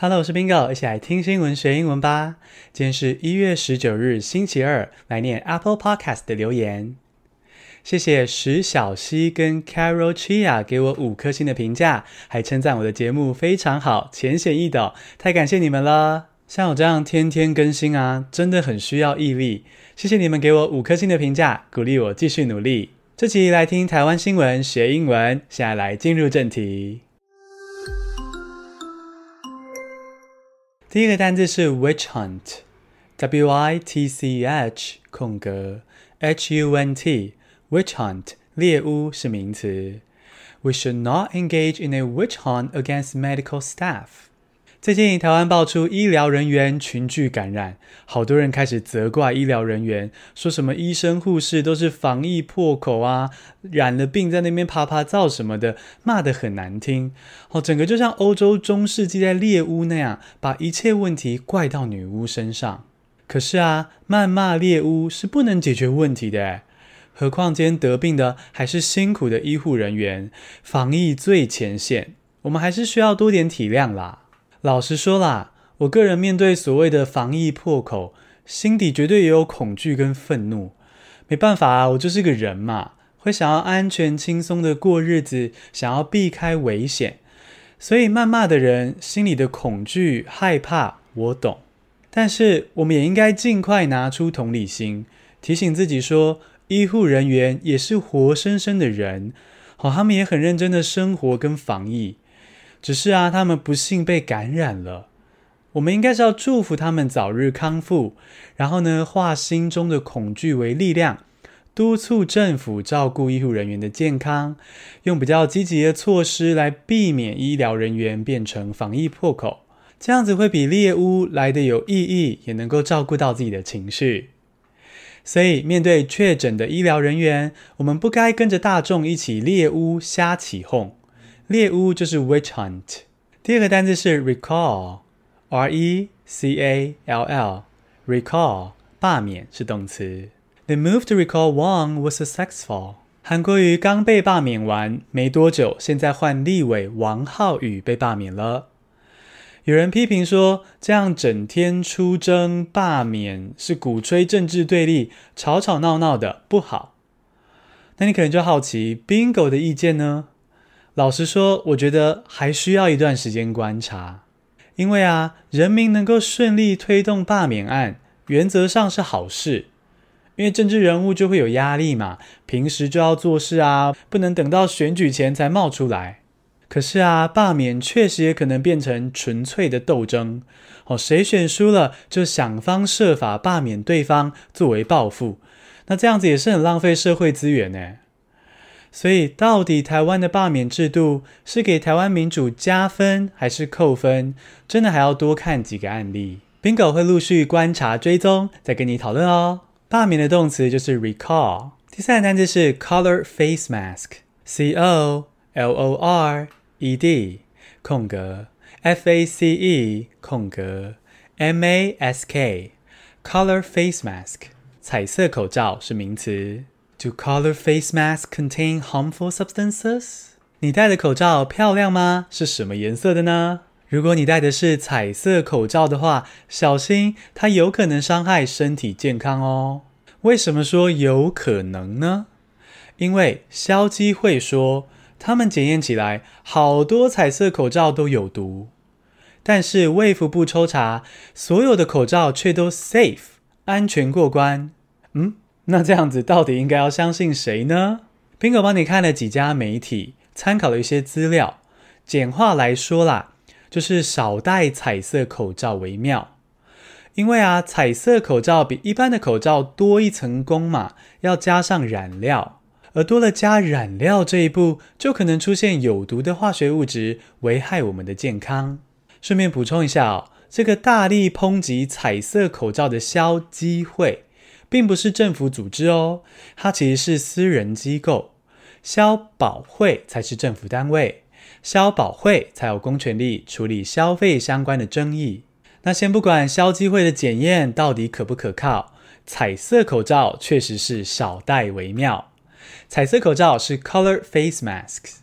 Hello，我是 Bingo，一起来听新闻学英文吧。今天是一月十九日，星期二，来念 Apple Podcast 的留言。谢谢石小溪跟 Carol Chia 给我五颗星的评价，还称赞我的节目非常好，浅显易懂，太感谢你们了。像我这样天天更新啊，真的很需要毅力。谢谢你们给我五颗星的评价，鼓励我继续努力。这期来听台湾新闻学英文，现在来进入正题。第一个单字是 witch hunt，W I T C H 空格 H U N T，witch hunt 猎巫是名词。We should not engage in a witch hunt against medical staff。 最近台湾爆出医疗人员群聚感染，好多人开始责怪医疗人员，说什么医生护士都是防疫破口啊，染了病在那边啪啪造什么的，骂得很难听。哦，整个就像欧洲中世纪在猎巫那样，把一切问题怪到女巫身上。可是啊，谩骂猎巫是不能解决问题的，何况今天得病的还是辛苦的医护人员，防疫最前线，我们还是需要多点体谅啦。老实说啦，我个人面对所谓的防疫破口，心底绝对也有恐惧跟愤怒。没办法啊，我就是个人嘛，会想要安全轻松的过日子，想要避开危险。所以谩骂的人心里的恐惧、害怕，我懂。但是我们也应该尽快拿出同理心，提醒自己说，医护人员也是活生生的人，好，他们也很认真的生活跟防疫。只是啊，他们不幸被感染了。我们应该是要祝福他们早日康复，然后呢，化心中的恐惧为力量，督促政府照顾医护人员的健康，用比较积极的措施来避免医疗人员变成防疫破口。这样子会比猎巫来的有意义，也能够照顾到自己的情绪。所以，面对确诊的医疗人员，我们不该跟着大众一起猎巫瞎起哄。猎巫就是 witch hunt。第二个单字是 recall，R E C A L L，recall 罢免是动词。The move to recall Wang was successful。韩国瑜刚被罢免完没多久，现在换立委王浩宇被罢免了。有人批评说，这样整天出征罢免是鼓吹政治对立，吵吵闹闹的不好。那你可能就好奇，Bingo 的意见呢？老实说，我觉得还需要一段时间观察，因为啊，人民能够顺利推动罢免案，原则上是好事，因为政治人物就会有压力嘛，平时就要做事啊，不能等到选举前才冒出来。可是啊，罢免确实也可能变成纯粹的斗争，哦，谁选输了就想方设法罢免对方作为报复，那这样子也是很浪费社会资源呢。所以，到底台湾的罢免制度是给台湾民主加分还是扣分？真的还要多看几个案例。Bingo 会陆续观察追踪，再跟你讨论哦。罢免的动词就是 recall。第三个单词是 color face mask，C O L O R E D 空格 F A C E 空格 M A S K color face mask 彩色口罩是名词。Do color face masks contain harmful substances？你戴的口罩漂亮吗？是什么颜色的呢？如果你戴的是彩色口罩的话，小心它有可能伤害身体健康哦。为什么说有可能呢？因为消基会说，他们检验起来好多彩色口罩都有毒，但是卫福部抽查，所有的口罩却都 safe 安全过关。嗯？那这样子到底应该要相信谁呢？Bingo 帮你看了几家媒体，参考了一些资料。简化来说啦，就是少戴彩色口罩为妙。因为啊，彩色口罩比一般的口罩多一层工嘛，要加上染料，而多了加染料这一步，就可能出现有毒的化学物质，危害我们的健康。顺便补充一下哦，这个大力抨击彩色口罩的消基会。并不是政府组织哦，它其实是私人机构，消保会才是政府单位，消保会才有公权力处理消费相关的争议。那先不管消基会的检验到底可不可靠，彩色口罩确实是少戴为妙。彩色口罩是 color face masks。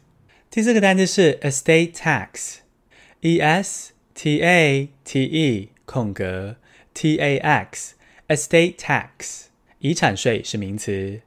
第四个单词是 estate tax，e s T A T E 空格 T A X estate tax 遗产税是名词。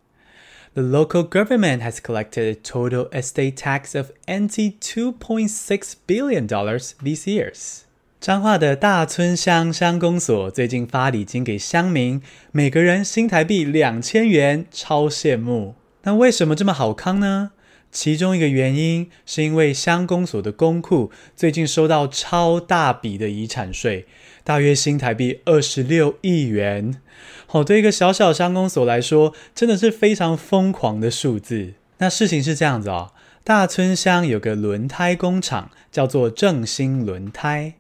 The local government has collected a total estate tax of NT two point six billion dollars these years. 彰化的大村乡乡公所最近发礼金给乡民，每个人新台币两千元，超羡慕。那为什么这么好康呢？其中一个原因是因为乡公所的公库最近收到超大笔的遗产税，大约新台币二十六亿元。好，对一个小小乡公所来说，真的是非常疯狂的数字。那事情是这样子哦，大村乡有个轮胎工厂，叫做正兴轮胎，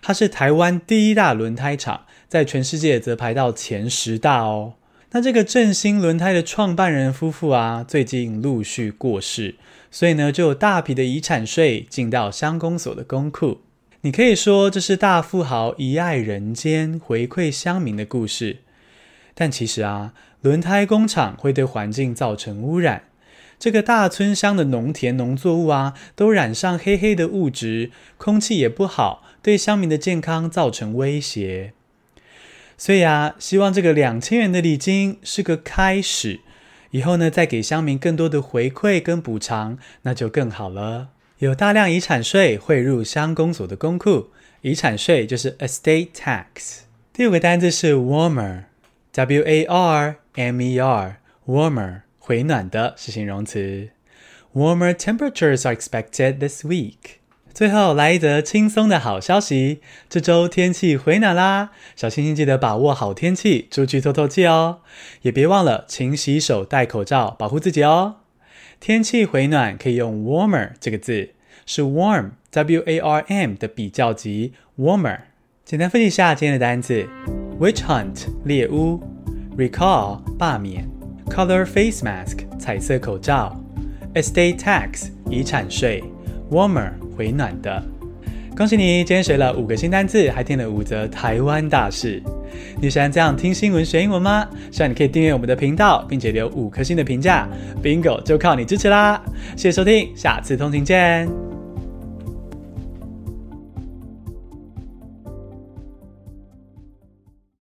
它是台湾第一大轮胎厂，在全世界则排到前十大哦。那这个正兴轮胎的创办人夫妇啊，最近陆续过世，所以呢，就有大笔的遗产税进到乡公所的公库。你可以说这是大富豪遗爱人间、回馈乡民的故事。但其实啊，轮胎工厂会对环境造成污染，这个大村乡的农田农作物啊，都染上黑黑的物质，空气也不好，对乡民的健康造成威胁。所以啊，希望这个两千元的礼金是个开始，以后呢，再给乡民更多的回馈跟补偿，那就更好了。有大量遗产税汇入乡公所的公库，遗产税就是 estate tax。第五个单字是 warmer，w a r m e r，warmer，回暖的是形容词。Warmer temperatures are expected this week。最后来一则轻松的好消息，这周天气回暖啦！小星星记得把握好天气，出去透透气哦。也别忘了勤洗手、戴口罩，保护自己哦。天气回暖可以用 warmer 这个字，是 warm w a r m 的比较级 warmer。简单分析一下今天的单词：witch hunt 猎巫，recall 罢免，color face mask 彩色口罩，estate tax 遗产税，warmer。回暖的，恭喜你！今天学了五个新单字，还听了五则台湾大事。你喜欢这样听新闻学英文吗？希望你可以订阅我们的频道，并且留五颗星的评价。Bingo，就靠你支持啦！谢谢收听，下次通勤见。